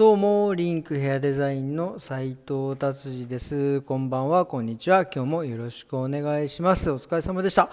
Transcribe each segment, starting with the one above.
どうも、リンクヘアデザインの斉藤達治です。こんばんは、こんにちは。今日もよろしくお願いします。お疲れ様でした。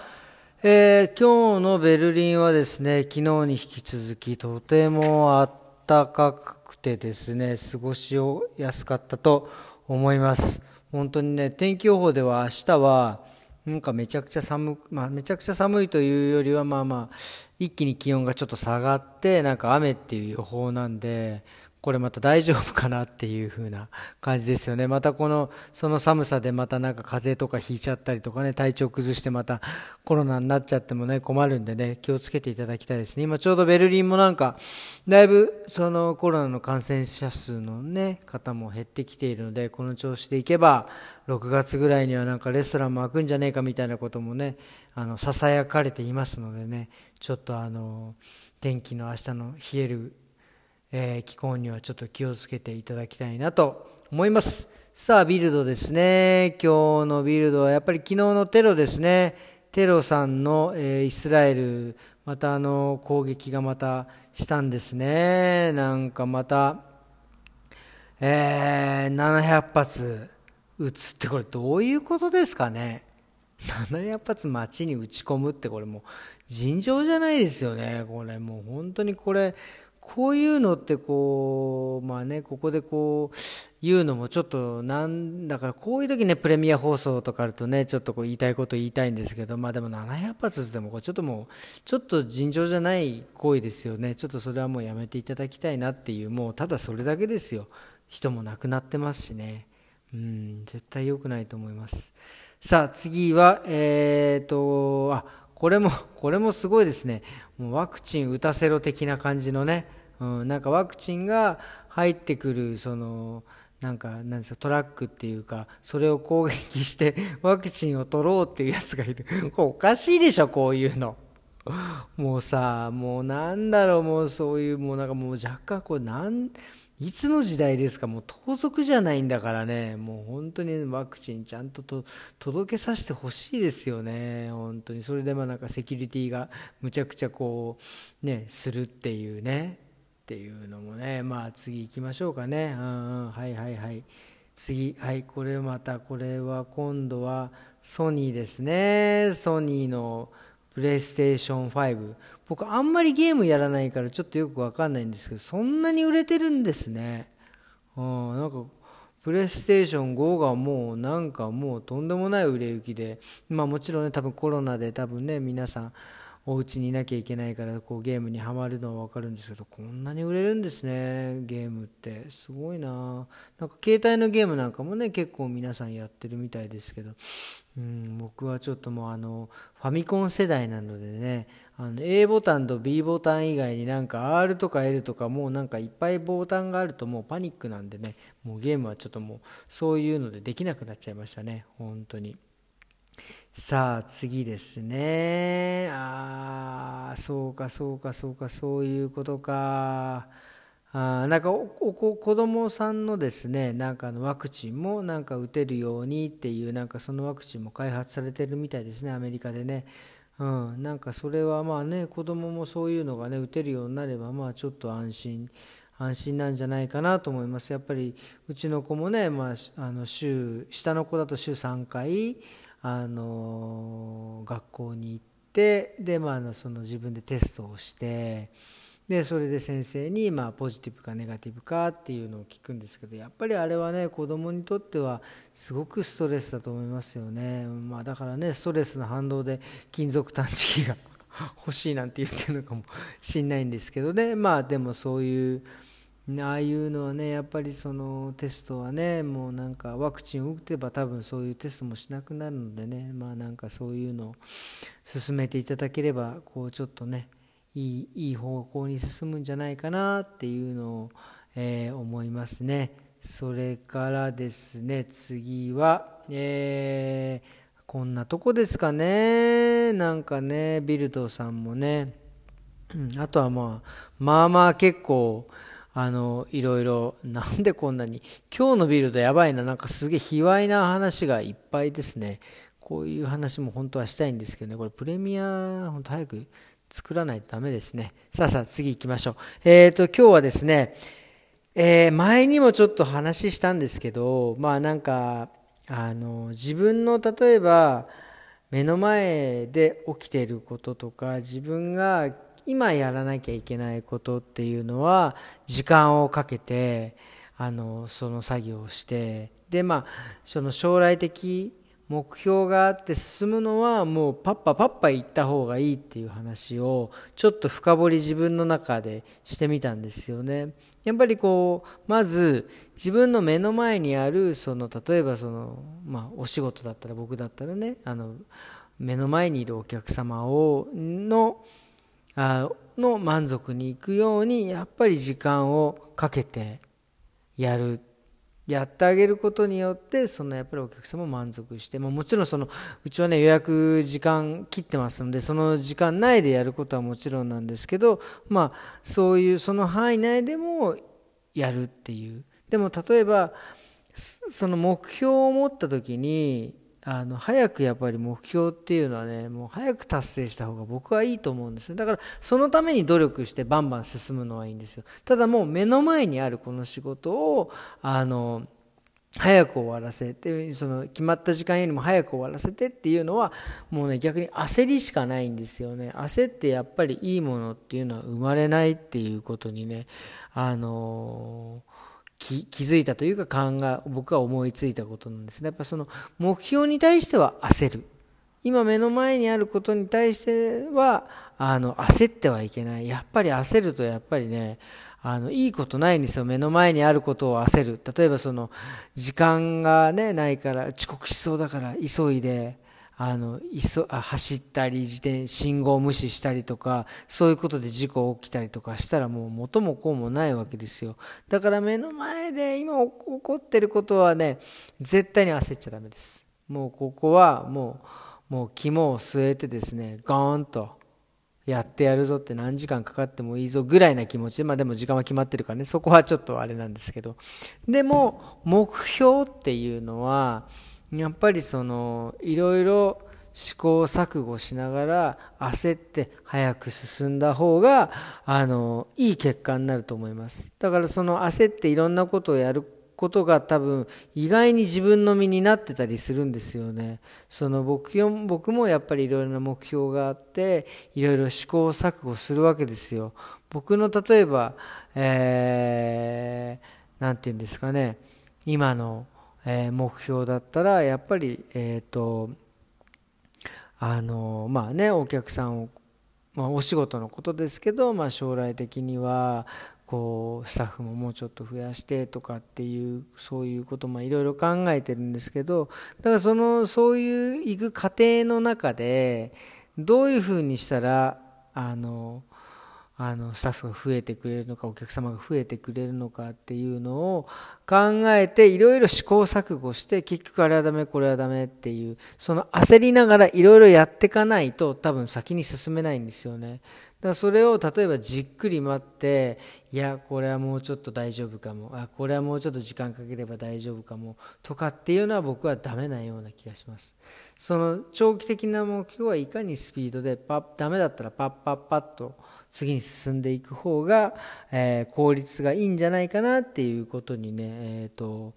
えー、今日のベルリンはですね、昨日に引き続きとても暖かくてですね、過ごしやすかったと思います。本当にね、天気予報では明日は、なんかめちゃくちゃ寒、まあめちゃくちゃ寒いというよりはまあまあ、一気に気温がちょっと下がって、なんか雨っていう予報なんで、これまた大丈夫かなっていう風な感じですよね。またこの、その寒さでまたなんか風邪とかひいちゃったりとかね、体調崩してまたコロナになっちゃってもね、困るんでね、気をつけていただきたいですね。今ちょうどベルリンもなんか、だいぶそのコロナの感染者数のね、方も減ってきているので、この調子でいけば、6月ぐらいにはなんかレストランも開くんじゃねえかみたいなこともね、あの、囁かれていますのでね、ちょっとあの、天気の明日の冷えるえー、気候にはちょっと気をつけていただきたいなと思います。さあ、ビルドですね。今日のビルドはやっぱり昨日のテロですね。テロさんの、えー、イスラエル、またあの攻撃がまたしたんですね。なんかまた、えー、700発撃つってこれどういうことですかね。700発街に撃ち込むってこれもう尋常じゃないですよね。これもう本当にこれ、こういうのってこう、まあね、ここでこう、言うのもちょっとなんだからこういう時ね、プレミア放送とかあるとね、ちょっとこう言いたいこと言いたいんですけど、まあでも700発でもこれちょっともう、ちょっと尋常じゃない行為ですよね。ちょっとそれはもうやめていただきたいなっていう、もうただそれだけですよ。人も亡くなってますしね。うん、絶対良くないと思います。さあ、次は、え、ー、と、あ、これも、これもすごいですね。もうワクチン打たせろ的な感じのね、うん、なんかワクチンが入ってくるそのなんかなんですかトラックっていうかそれを攻撃して ワクチンを取ろうっていうやつがいる。これおかしいでしょこういうの。もうさもうなんだろうもうそういうもうなんかもう若干これなんいつの時代ですかもう盗賊じゃないんだからね。もう本当にワクチンちゃんとと届けさせてほしいですよね。本当に。それでまあなんかセキュリティがむちゃくちゃこうねするっていうね。っていうのもねまあ次行きましょうかね。うんうん。はいはいはい。次。はいこれまたこれは今度はソニーですね。ソニーのプレイステーション5僕あんまりゲームやらないからちょっとよくわかんないんですけどそんなに売れてるんですね。うんなんかプレイステーション5がもうなんかもうとんでもない売れ行きで。まあもちろんね多分コロナで多分ね皆さんお家にいなきゃいけないからこうゲームにはまるのは分かるんですけどこんなに売れるんですねゲームって。すごいな。なんか携帯のゲームなんかもね結構皆さんやってるみたいですけど。うん僕はちょっともうあのファミコン世代なのでねあの A ボタンと B ボタン以外になんか R とか L とかもうなんかいっぱいボタンがあるともうパニックなんでねもうゲームはちょっともうそういうのでできなくなっちゃいましたね本当に。さあ次ですね。ああそうかそうかそうかそういうことか。あなんかおお子供さんのですねなんかのワクチンもなんか打てるようにっていうなんかそのワクチンも開発されてるみたいですねアメリカでね。うん、なんかそれはまあね子供もそういうのがね打てるようになればまあちょっと安心安心なんじゃないかなと思います。やっぱりうちの子もね、まあ、あの週下の子だと週3回あの学校に行ってで、まあ、その自分でテストをしてでそれで先生にまあポジティブかネガティブかっていうのを聞くんですけどやっぱりあれはね子供にとってはすごくストレスだと思いますよね、まあ、だからねストレスの反動で金属探知機が欲しいなんて言ってるのかもしんないんですけどね。まあでもそういうああいうのはねやっぱりそのテストはねもうなんかワクチンを打てば多分そういうテストもしなくなるのでねまあなんかそういうのを進めていただければこうちょっとねいいいい方向に進むんじゃないかなっていうのを、えー、思いますね。それからですね次はえー、こんなとこですかね。なんかねビルドさんもね、あとはまあまあまあ結構あの、いろいろ、なんでこんなに、今日のビルドやばいな、なんかすげえ卑猥な話がいっぱいですね。こういう話も本当はしたいんですけどね、これプレミア、本当早く作らないとダメですね。さあさあ次行きましょう。えっ、ー、と、今日はですね、えー、前にもちょっと話したんですけど、まあなんか、あの、自分の例えば、目の前で起きていることとか、自分が今やらなきゃいけないことっていうのは、時間をかけて、あの、その作業をして、で、まあ、その将来的目標があって進むのはもうパッパパッパ行った方がいいっていう話をちょっと深掘り自分の中でしてみたんですよね。やっぱりこうまず自分の目の前にあるその例えばそのまあお仕事だったら僕だったらねあの目の前にいるお客様をのの満足にいくようにやっぱり時間をかけてやる。やってあげることによってそのやっぱりお客様満足して、まあ、もちろんそのうちはね予約時間切ってますのでその時間内でやることはもちろんなんですけどまあそういうその範囲内でもやるっていう。でも例えばその目標を持った時にあの早くやっぱり目標っていうのはねもう早く達成した方が僕はいいと思うんですよ。だからそのために努力してバンバン進むのはいいんですよ。ただもう目の前にあるこの仕事をあの早く終わらせてその決まった時間よりも早く終わらせてっていうのはもうね逆に焦りしかないんですよね。焦ってやっぱりいいものっていうのは生まれないっていうことにねあのー気づいたというか考え僕が思いついたことなんですね。やっぱその目標に対しては焦る。今目の前にあることに対してはあの焦ってはいけない。やっぱり焦るとやっぱりねあのいいことないんですよ。目の前にあることを焦る。例えばその時間がねないから遅刻しそうだから急いであの走ったり自転信号無視したりとかそういうことで事故起きたりとかしたらもう元も子もないわけですよ。だから目の前で今起こってることはね絶対に焦っちゃダメです。もうここはもうもう肝を据えてですねゴーンとやってやるぞって何時間かかってもいいぞぐらいな気持ちでまあでも時間は決まってるからねそこはちょっとあれなんですけど。でも目標っていうのはやっぱりそのいろいろ試行錯誤しながら焦って早く進んだ方があのいい結果になると思います。だからその焦っていろんなことをやることが多分意外に自分の身になってたりするんですよね。その僕僕もやっぱりいろいろな目標があっていろいろ試行錯誤するわけですよ。僕の例えば何、えー、て言うんですかね。今のえ目標だったらやっぱりえっ、とあのまあねお客さんを、まあ、お仕事のことですけど、まあ、将来的にはこうスタッフももうちょっと増やしてとかっていうそういうこともいろいろ考えてるんですけどだからそのそういう行く過程の中でどういうふうにしたらあのあのスタッフが増えてくれるのかお客様が増えてくれるのかっていうのを考えていろいろ試行錯誤して結局あれはダメこれはダメっていうその焦りながらいろいろやっていかないと多分先に進めないんですよね。だそれを例えばじっくり待っていやこれはもうちょっと大丈夫かもあこれはもうちょっと時間かければ大丈夫かもとかっていうのは僕はダメなような気がします。その長期的な目標はいかにスピードでパッダメだったらパッパッパッと次に進んでいく方が、えー、効率がいいんじゃないかなっていうことにね、えーと、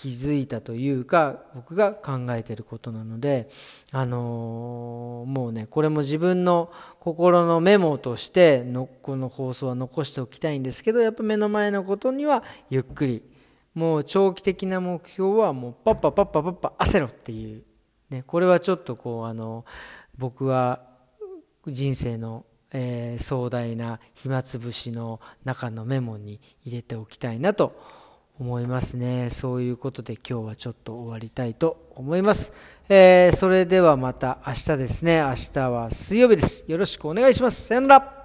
気づいたというか僕が考えてることなので、あのー、もうねこれも自分の心のメモとしてのこの放送は残しておきたいんですけどやっぱ目の前のことにはゆっくりもう長期的な目標はもうパッパパッパパッパ焦ろっていう、ね、これはちょっとこうあの僕は人生のえー、壮大な暇つぶしの中のメモに入れておきたいなと思います思いますね。そういうことで今日はちょっと終わりたいと思います、えー、それではまた明日ですね。明日は水曜日です。よろしくお願いします。さよなら。